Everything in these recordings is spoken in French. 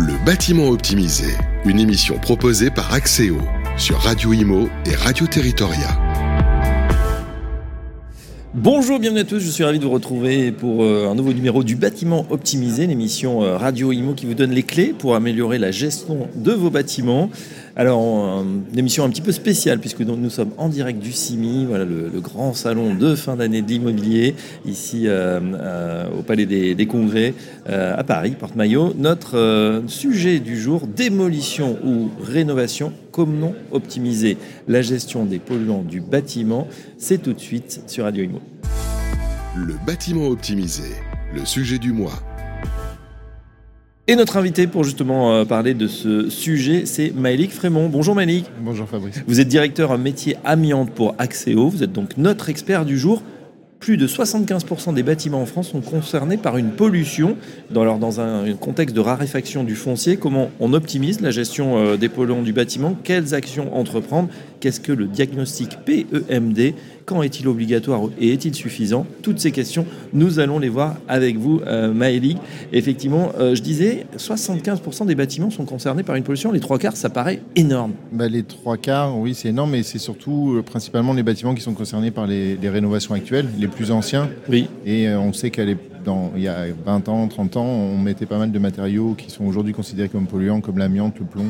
Le bâtiment optimisé, une émission proposée par Axéo sur Radio Imo et Radio Territoria. Bonjour, bienvenue à tous, je suis ravi de vous retrouver pour euh, un nouveau numéro du bâtiment optimisé, l'émission euh, Radio Imo qui vous donne les clés pour améliorer la gestion de vos bâtiments. Alors, une émission un petit peu spéciale puisque nous sommes en direct du CIMI, voilà le, grand salon de fin d'année de l'immobilier, ici euh, euh, au Palais des, Congrès euh, à Paris, Porte-Maillot. Notre sujet du jour, démolition ou rénovation, comment optimiser la gestion des polluants du bâtiment, c'est tout de suite sur Radio Imo. Le bâtiment optimisé, le sujet du mois. Et notre invité pour justement euh, parler de ce sujet, c'est Maëlik Frémont. Bonjour Maëlik. Bonjour Fabrice. Vous êtes directeur métier amiante pour Axéo. Vous êtes donc notre expert du jour. Plus de 75% des bâtiments en France sont concernés par une pollution. Dans, dans un, contexte de raréfaction du foncier, comment on optimise la gestion euh, des polluants du bâtiment? Quelles actions entreprendre? Qu'est-ce que le diagnostic PEMD quand est-il obligatoire et est-il suffisant? Toutes ces questions, nous allons les voir avec vous, euh, Maëlie. Effectivement, euh, je disais, 75% des bâtiments sont concernés par une pollution. Les trois quarts, ça paraît énorme. Bah, les trois quarts, oui, c'est énorme, mais c'est surtout euh, principalement les bâtiments qui sont concernés par les, rénovations actuelles, les plus anciens. Oui. Et on sait qu'il y a 20 ans, 30 ans, on mettait pas mal de matériaux qui sont aujourd'hui considérés comme polluants, comme l'amiante, le plomb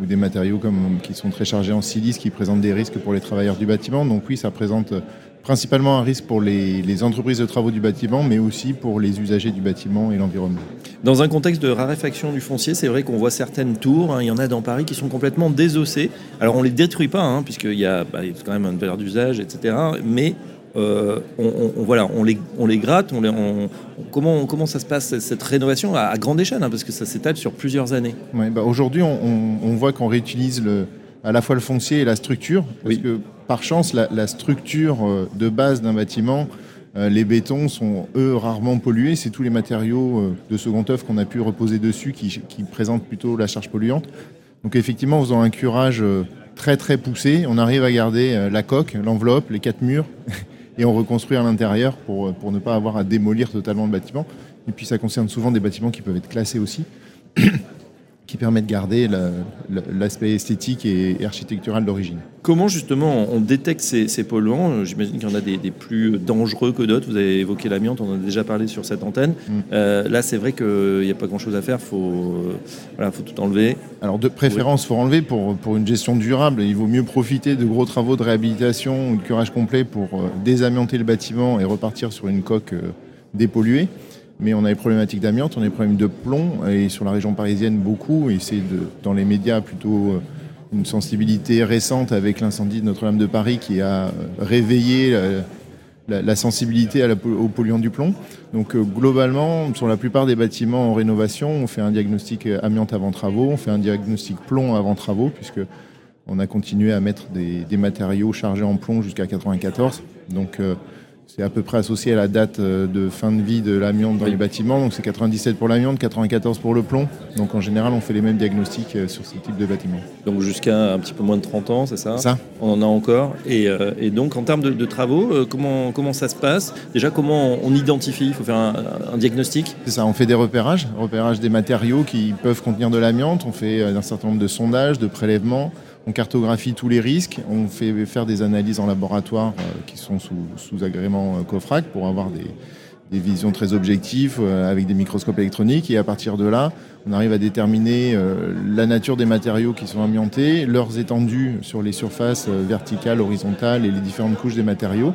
ou des matériaux comme, qui sont très chargés en silice, qui présentent des risques pour les travailleurs du bâtiment. Donc oui, ça présente principalement un risque pour les, entreprises de travaux du bâtiment, mais aussi pour les usagers du bâtiment et l'environnement. Dans un contexte de raréfaction du foncier, c'est vrai qu'on voit certaines tours, hein, il y en a dans Paris qui sont complètement désossées. Alors on ne les détruit pas, hein, puisqu'il y, a bah, quand même une valeur d'usage, etc. Mais euh, on, voilà, on les, on les gratte, on les, comment, comment ça se passe cette rénovation à, grande échelle, hein, parce que ça s'étale sur plusieurs années. bah Aujourd'hui, on, voit qu'on réutilise le, à la fois le foncier et la structure, parce que par chance, la, structure euh, de base d'un bâtiment, euh, les bétons sont eux rarement pollués. C'est tous les matériaux de second œuvre qu'on a pu reposer dessus qui, qui, présentent plutôt la charge polluante. Donc effectivement, en faisant un curage très très poussé, on arrive à garder la coque, l'enveloppe, les quatre murs et on reconstruit à l'intérieur pour, pour ne pas avoir à démolir totalement le bâtiment. Et puis ça concerne souvent des bâtiments qui peuvent être classés aussi, qui permettent de garder l'aspect esthétique et architectural d'origine. Comment justement on détecte ces, polluants? J'imagine qu'il y en a des, plus dangereux que d'autres. Vous avez évoqué l'amiante, on en a déjà parlé sur cette antenne. Mm. Euh, là, c'est vrai qu'il n'y a pas grand-chose à faire. Il faut, voilà, faut tout enlever. Alors de préférence, il faut enlever pour, pour une gestion durable. Il vaut mieux profiter de gros travaux de réhabilitation ou de curage complet pour euh, désamianter le bâtiment et repartir sur une coque euh, dépolluée. Mais on a des problématiques d'amiante, on a des problèmes de plomb, et sur la région parisienne beaucoup, et c'est dans les médias plutôt une sensibilité récente avec l'incendie de Notre-Dame de Paris qui a euh, réveillé euh, la, sensibilité aux polluants du plomb. Donc euh, globalement, sur la plupart des bâtiments en rénovation, on fait un diagnostic amiante avant travaux, on fait un diagnostic plomb avant travaux, puisque on a continué à mettre des, matériaux chargés en plomb jusqu'à 94. Donc c'est à peu près associé à la date euh, de fin de vie de l'amiante dans les bâtiments. Donc c'est 97 pour l'amiante, 94 pour le plomb. Donc en général, on fait les mêmes diagnostics euh, sur ce type de bâtiment. Donc jusqu'à un petit peu moins de 30 ans, c'est ça? Ça. On en a encore. Et, euh, donc en termes de, travaux, comment, comment ça se passe? Déjà, comment on identifie? Il faut faire un, diagnostic? C'est ça, on fait des repérages, repérage des matériaux qui peuvent contenir de l'amiante. On fait un certain nombre de sondages, de prélèvements on cartographie tous les risques, on fait faire des analyses en laboratoire euh, qui sont sous, agrément euh, COFRAC pour avoir des, visions très objectives euh, avec des microscopes électroniques. Et à partir de là, on arrive à déterminer la nature des matériaux qui sont amiantés, leurs étendues sur les surfaces verticales, horizontales et les différentes couches des matériaux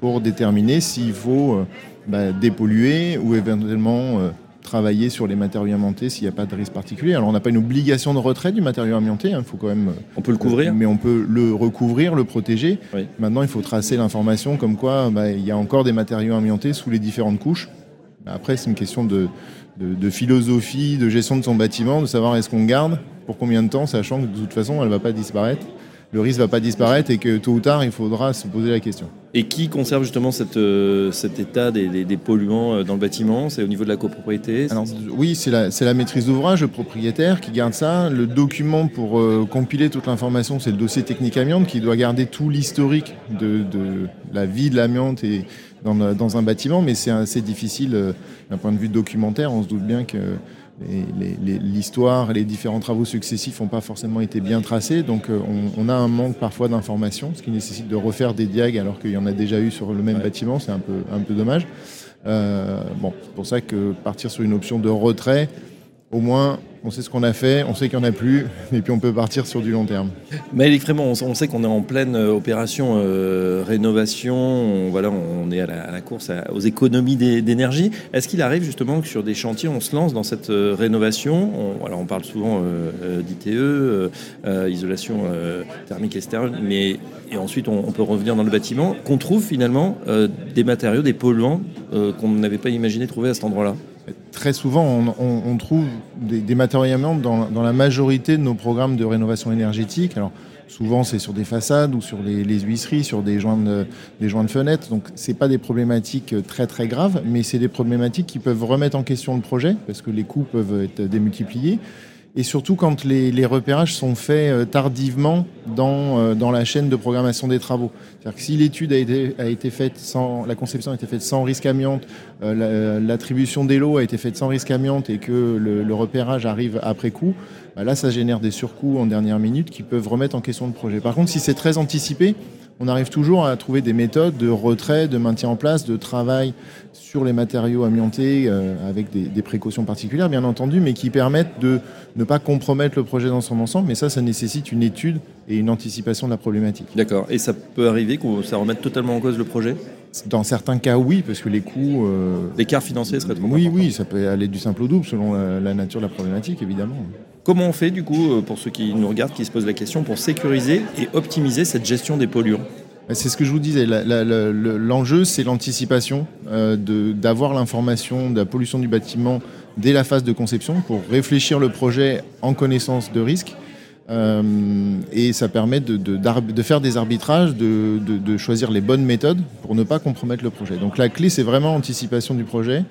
pour déterminer s'il faut bah, dépolluer ou éventuellement travailler sur les matériaux amiantés s'il n'y a pas de risque particulier. Alors on n'a pas une obligation de retrait du matériau amianté, il hein, faut quand même... On peut le couvrir Mais on peut le recouvrir, le protéger. Maintenant il faut tracer l'information comme quoi bah, il y a encore des matériaux amiantés sous les différentes couches. Après c'est une question de, de, philosophie, de gestion de son bâtiment, de savoir est-ce qu'on garde, pour combien de temps, sachant que de toute façon elle ne va pas disparaître le risque ne va pas disparaître et que tôt ou tard, il faudra se poser la question. Et qui conserve justement euh, cet état des, polluants euh, dans le bâtiment? C'est au niveau de la copropriété? Oui, c'est la, maîtrise d'ouvrage, le propriétaire qui garde ça. Le document pour euh, compiler toute l'information, c'est le dossier technique amiante qui doit garder tout l'historique de, la vie de l'amiante dans, un bâtiment, mais c'est assez difficile d'un point de vue documentaire. On se doute bien que l'histoire et les différents travaux successifs n'ont pas forcément été bien tracés. Donc on, a un manque parfois d'informations, ce qui nécessite de refaire des diags alors qu'il y en a déjà eu sur le même bâtiment. C'est un peu, un peu dommage. bon, c'est pour ça que partir sur une option de retrait, au moins on sait ce qu'on a fait, on sait qu'il n'y en a plus, et puis on peut partir sur du long terme. Maëlic Frémont, on sait qu'on est en pleine euh, opération euh, rénovation, on, voilà, on est à la, course aux économies d'énergie. Est-ce qu'il arrive justement que sur des chantiers, on se lance dans cette euh, rénovation? On, on parle souvent d'ITE, isolation thermique externe, mais et ensuite on, peut revenir dans le bâtiment, qu'on trouve finalement des matériaux, des polluants qu'on n'avait pas imaginé trouver à cet endroit-là? Très souvent, on, trouve des, matériaux dans, la majorité de nos programmes de rénovation énergétique. Alors, souvent, c'est sur des façades ou sur les, huisseries, sur des joints de, des joints de fenêtres. Donc, ce pas des problématiques très très graves, mais c'est des problématiques qui peuvent remettre en question le projet parce que les coûts peuvent être démultipliés et surtout quand les, repérages sont faits euh, tardivement dans, euh, dans la chaîne de programmation des travaux. C'est-à-dire que si l'étude a été, a été faite sans, la conception a été faite sans risque amiante, euh, l'attribution des lots a été faite sans risque amiante et que le, repérage arrive après coup, bah là ça génère des surcoûts en dernière minute qui peuvent remettre en question le projet. Par contre, si c'est très anticipé, on arrive toujours à trouver des méthodes de retrait, de maintien en place, de travail sur les matériaux amiantés euh, avec des, précautions particulières, bien entendu, mais qui permettent de ne pas compromettre le projet dans son ensemble. Mais ça, ça nécessite une étude et une anticipation de la problématique. D'accord. Et ça peut arriver que ça remette totalement en cause le projet? Dans certains cas, oui, parce que les coûts. Euh, L'écart financier serait trop Oui, oui, ça peut aller du simple au double selon la nature de la problématique, évidemment. Comment on fait, du coup, euh, pour ceux qui nous regardent, qui se posent la question, pour sécuriser et optimiser cette gestion des polluants c'est ce que je vous disais. L'enjeu, c'est l'anticipation, euh, d'avoir l'information de la pollution du bâtiment dès la phase de conception pour réfléchir le projet en connaissance de risque. Euh, et ça permet de, de, faire des arbitrages, de, choisir les bonnes méthodes pour ne pas compromettre le projet. Donc la clé, c'est vraiment l'anticipation du projet.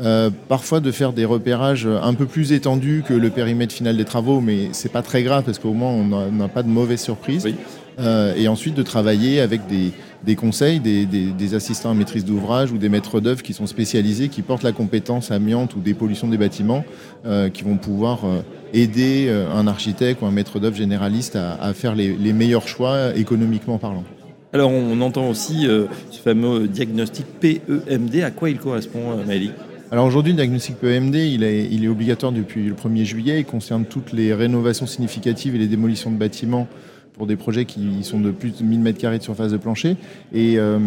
Euh, parfois de faire des repérages un peu plus étendus que le périmètre final des travaux, mais c'est pas très grave parce qu'au moins on n'a pas de mauvaises surprises. Euh, et ensuite de travailler avec des, conseils, des, assistants à maîtrise d'ouvrage ou des maîtres d'œuvre qui sont spécialisés, qui portent la compétence amiante ou des pollutions des bâtiments, euh, qui vont pouvoir aider un architecte ou un maître d'œuvre généraliste à, faire les, meilleurs choix économiquement parlant. Alors on entend aussi ce fameux diagnostic PEMD. À quoi il correspond, Maëlie alors aujourd'hui, le diagnostic PEMD, il est, il est obligatoire depuis le 1er juillet. Il concerne toutes les rénovations significatives et les démolitions de bâtiments pour des projets qui sont de plus de 1000 m2 de surface de plancher. Et euh,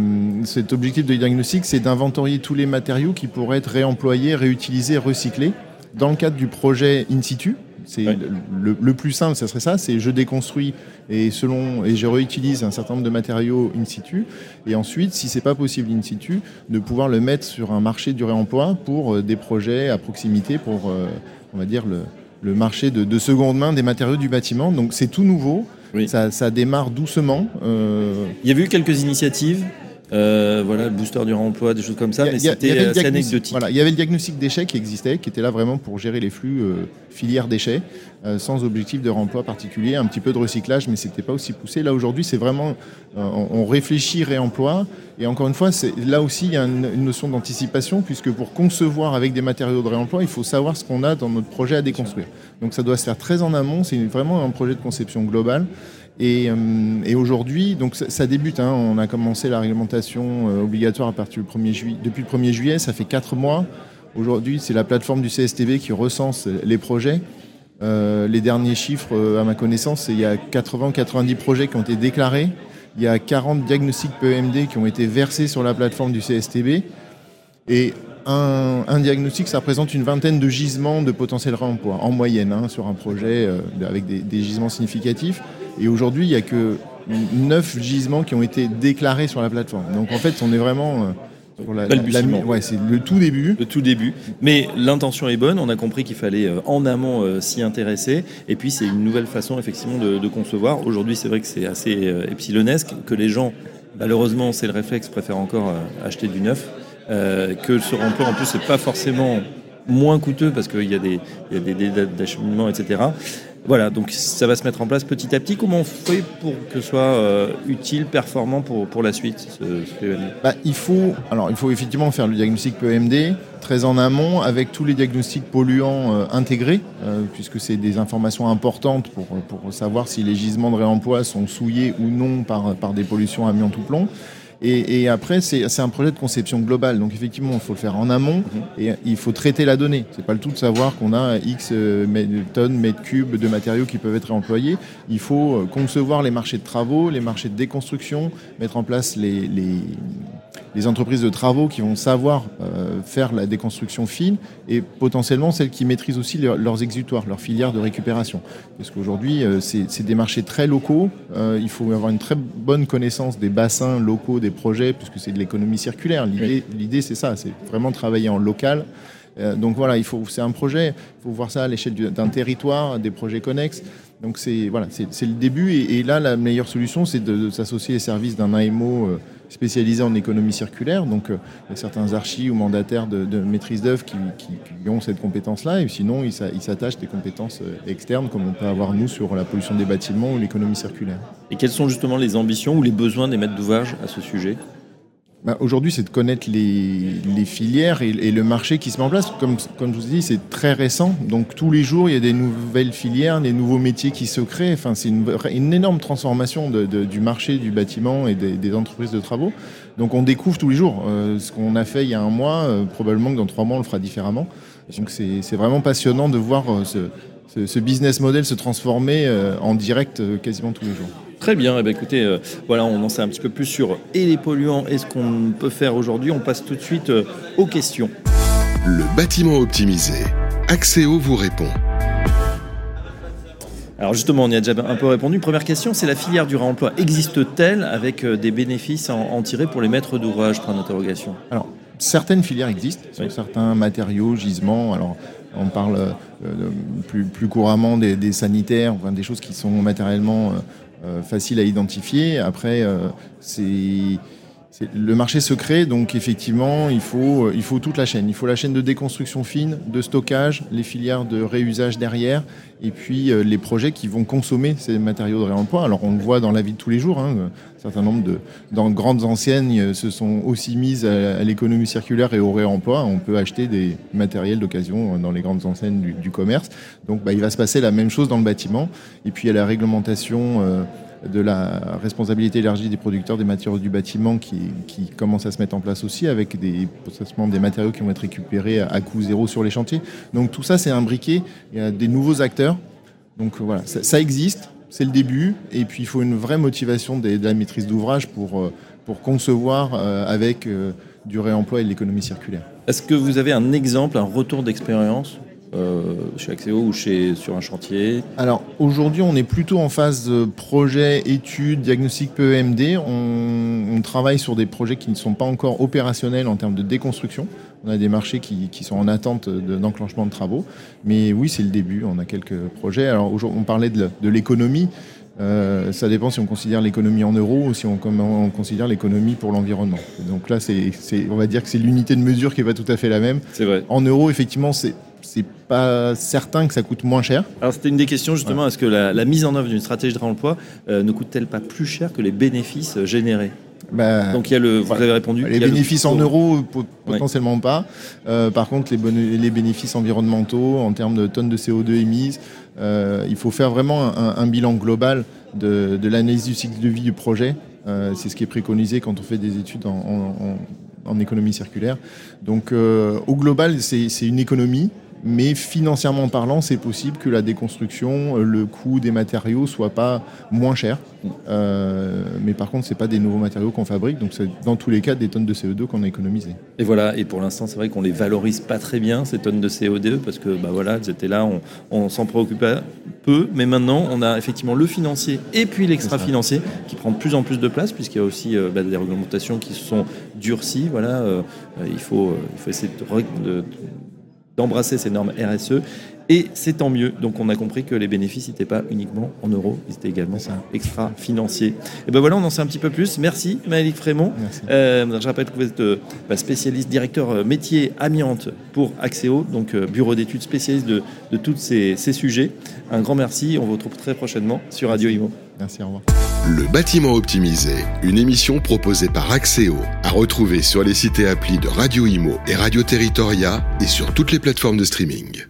cet objectif de diagnostic, c'est d'inventorier tous les matériaux qui pourraient être réemployés, réutilisés, recyclés dans le cadre du projet in situ, c'est le, plus simple, ça serait ça, c'est je déconstruis et selon et je réutilise un certain nombre de matériaux in situ. Et ensuite, si c'est pas possible in situ, de pouvoir le mettre sur un marché du réemploi pour euh, des projets à proximité, pour euh, on va dire le, marché de, seconde main des matériaux du bâtiment. Donc c'est tout nouveau. Ça, démarre doucement. Euh, Il y a eu quelques initiatives euh, voilà, le booster du remploi, des choses comme ça, mais c'était assez anecdotique. Voilà, il y avait le diagnostic déchets qui existait, qui était là vraiment pour gérer les flux euh, filières déchets, euh, sans objectif de remploi particulier, un petit peu de recyclage, mais c'était pas aussi poussé. Là aujourd'hui, c'est vraiment, on, réfléchit réemploi, et encore une fois, là aussi, il y a une, notion d'anticipation, puisque pour concevoir avec des matériaux de réemploi, il faut savoir ce qu'on a dans notre projet à déconstruire. Donc ça doit se faire très en amont, c'est vraiment un projet de conception globale. Euh, et, aujourd'hui, donc ça, débute. Hein. on a commencé la réglementation euh, obligatoire à partir du 1er juillet. Depuis le 1er juillet, ça fait 4 mois. Aujourd'hui, c'est la plateforme du CSTV qui recense les projets. Euh, les derniers chiffres, à ma connaissance, il y a 80-90 projets qui ont été déclarés. Il y a 40 diagnostics PEMD qui ont été versés sur la plateforme du CSTB. Et un, diagnostic, ça représente une vingtaine de gisements de potentiel réemploi, en moyenne, hein, sur un projet avec des, gisements significatifs. Et aujourd'hui, il n'y a que 9 gisements qui ont été déclarés sur la plateforme. Donc en fait, on est vraiment... Euh, la, la, ouais, c'est le tout début. Le tout début. Mais l'intention est bonne. On a compris qu'il fallait euh, en amont euh, s'y intéresser. Et puis c'est une nouvelle façon effectivement de, concevoir. Aujourd'hui, c'est vrai que c'est assez epsilonesque, que les gens, malheureusement, c'est le réflexe, préfèrent encore acheter du neuf. que ce remploi, en plus, c'est pas forcément moins coûteux parce qu'il y a des, il y a des délais d'acheminement, etc. Voilà, donc ça va se mettre en place petit à petit. Comment on fait pour que ce soit euh, utile, performant pour, pour la suite ce, ce bah, il, faut, alors, il faut effectivement faire le diagnostic PEMD très en amont avec tous les diagnostics polluants euh, intégrés, euh, puisque c'est des informations importantes pour, pour savoir si les gisements de réemploi sont souillés ou non par, par des pollutions amiante ou plomb. Et, après, c'est un projet de conception globale. Donc effectivement, il faut le faire en amont mhm. et il faut traiter la donnée. C'est pas le tout de savoir qu'on a X euh, tonnes, mètres cubes de matériaux qui peuvent être réemployés. Il faut euh, concevoir les marchés de travaux, les marchés de déconstruction, mettre en place les, les entreprises de travaux qui vont savoir euh, faire la déconstruction fine et potentiellement celles qui maîtrisent aussi leurs exutoires, leurs filières de récupération. Parce qu'aujourd'hui, euh, c'est des marchés très locaux. Euh, il faut avoir une très bonne connaissance des bassins locaux, des projets, puisque c'est de l'économie circulaire. L'idée, c'est ça, c'est vraiment travailler en local. donc voilà, il faut, c'est un projet, il faut voir ça à l'échelle d'un territoire, des projets connexes. Donc c'est voilà, c'est le début. Et, là, la meilleure solution, c'est de, s'associer les services d'un AMO spécialisés en économie circulaire. Donc, euh, il y a certains archis ou mandataires de, maîtrise d'œuvre qui, ont cette compétence-là. Et sinon, ils s'attachent des compétences euh, externes, comme on peut avoir nous sur la pollution des bâtiments ou l'économie circulaire. Et quelles sont justement les ambitions ou les besoins des maîtres d'ouvrage à ce sujet? Bah, aujourd'hui, c'est de connaître les, filières et, le marché qui se met en place. Comme, comme je vous dit, c'est très récent. Donc tous les jours, il y a des nouvelles filières, des nouveaux métiers qui se créent. Enfin, c'est une, énorme transformation du marché du bâtiment et des, entreprises de travaux. Donc on découvre tous les jours. Euh, ce qu'on a fait il y a un mois, euh, probablement que dans trois mois, on le fera différemment. Donc c'est vraiment passionnant de voir euh, ce, ce, business model se transformer en direct quasiment tous les jours. Très bien. Eh bien écoutez, euh, voilà, on en sait un petit peu plus sur et les polluants et ce qu'on peut faire aujourd'hui? On passe tout de suite euh, aux questions. Le bâtiment optimisé. Axéo vous répond. Alors justement, on y a déjà un peu répondu. Première question, c'est la filière du réemploi existe-t-elle avec euh, des bénéfices à en tirer pour les maîtres d'ouvrage? Point d'interrogation. Alors, certaines filières existent sur certains matériaux, gisements. Alors, on parle plus, plus, couramment des, sanitaires, enfin, des choses qui sont matériellement euh, facile à identifier. Après, euh, c'est le marché secret, donc effectivement, il faut, euh, il faut toute la chaîne. Il faut la chaîne de déconstruction fine, de stockage, les filières de réusage derrière, et puis les projets qui vont consommer ces matériaux de réemploi. Alors on le voit dans la vie de tous les jours. Hein, un certain nombre de dans grandes enseignes se sont aussi mises à, l'économie circulaire et au réemploi. On peut acheter des matériels d'occasion dans les grandes enseignes du, commerce. Donc bah, il va se passer la même chose dans le bâtiment. Et puis il y a la réglementation de la responsabilité élargie des producteurs des matériaux du bâtiment qui, qui commence à se mettre en place aussi avec des, des matériaux qui vont être récupérés à, coût zéro sur les chantiers. Donc tout ça, c'est imbriqué. Il y a des nouveaux acteurs. Donc voilà, ça, existe, c'est le début. Et puis il faut une vraie motivation de, la maîtrise d'ouvrage pour, euh, pour concevoir euh, avec euh, du réemploi et de l'économie circulaire. Est-ce que vous avez un exemple, un retour d'expérience chez Axéo ou chez, sur un chantier Alors aujourd'hui, on est plutôt en phase de projet, étude, diagnostic PEMD. On, travaille sur des projets qui ne sont pas encore opérationnels en termes de déconstruction. On a des marchés qui, sont en attente d'enclenchement de, travaux. Mais oui, c'est le début. On a quelques projets. Alors on parlait de, l'économie. Euh, ça dépend si on considère l'économie en euros ou si on, on considère l'économie pour l'environnement. Donc là, c'est, on va dire que c'est l'unité de mesure qui n'est pas tout à fait la même. C'est vrai. En euros, effectivement, c'est c'est pas certain que ça coûte moins cher. Alors c'était une des questions justement, est-ce que la, mise en œuvre d'une stratégie de réemploi euh, ne coûte-t-elle pas plus cher que les bénéfices euh, générés bah, Donc il y a le, vous avez répondu. Les bénéfices en euros, potentiellement pas. Euh, par contre, les, les, bénéfices environnementaux en termes de tonnes de CO2 émises, il faut faire vraiment un, bilan global de, l'analyse du cycle de vie du projet. c'est ce qui est préconisé quand on fait des études en économie circulaire. Donc au global, c'est une économie mais financièrement parlant, c'est possible que la déconstruction, euh, le coût des matériaux soit pas moins cher. Euh, mais par contre, c'est pas des nouveaux matériaux qu'on fabrique, donc c'est dans tous les cas des tonnes de CO2 qu'on a économisées. Et voilà, et pour l'instant, c'est vrai qu'on les valorise pas très bien ces tonnes de CO2 parce que bah voilà, elles étaient là, on, s'en préoccupait peu, mais maintenant, on a effectivement le financier et puis l'extra-financier qui prend de plus en plus de place puisqu'il y a aussi euh, bah, des réglementations qui se sont durcies. Voilà, il faut il faut essayer de, de d'embrasser ces normes RSE. Et c'est tant mieux. Donc on a compris que les bénéfices n'étaient pas uniquement en euros, ils étaient également extra-financiers. Et ben voilà, on en sait un petit peu plus. Merci Maëlique Frémont. Euh, je rappelle que vous êtes euh, bah, spécialiste, directeur euh, métier amiante pour Axéo, donc bureau d'études spécialiste de, tous ces, ces, sujets. Un grand merci. On vous retrouve très prochainement sur Radio Imo. Merci, au revoir. Le bâtiment optimisé, une émission proposée par Axéo, à retrouver sur les sites et applis de Radio Imo et Radio Territoria et sur toutes les plateformes de streaming.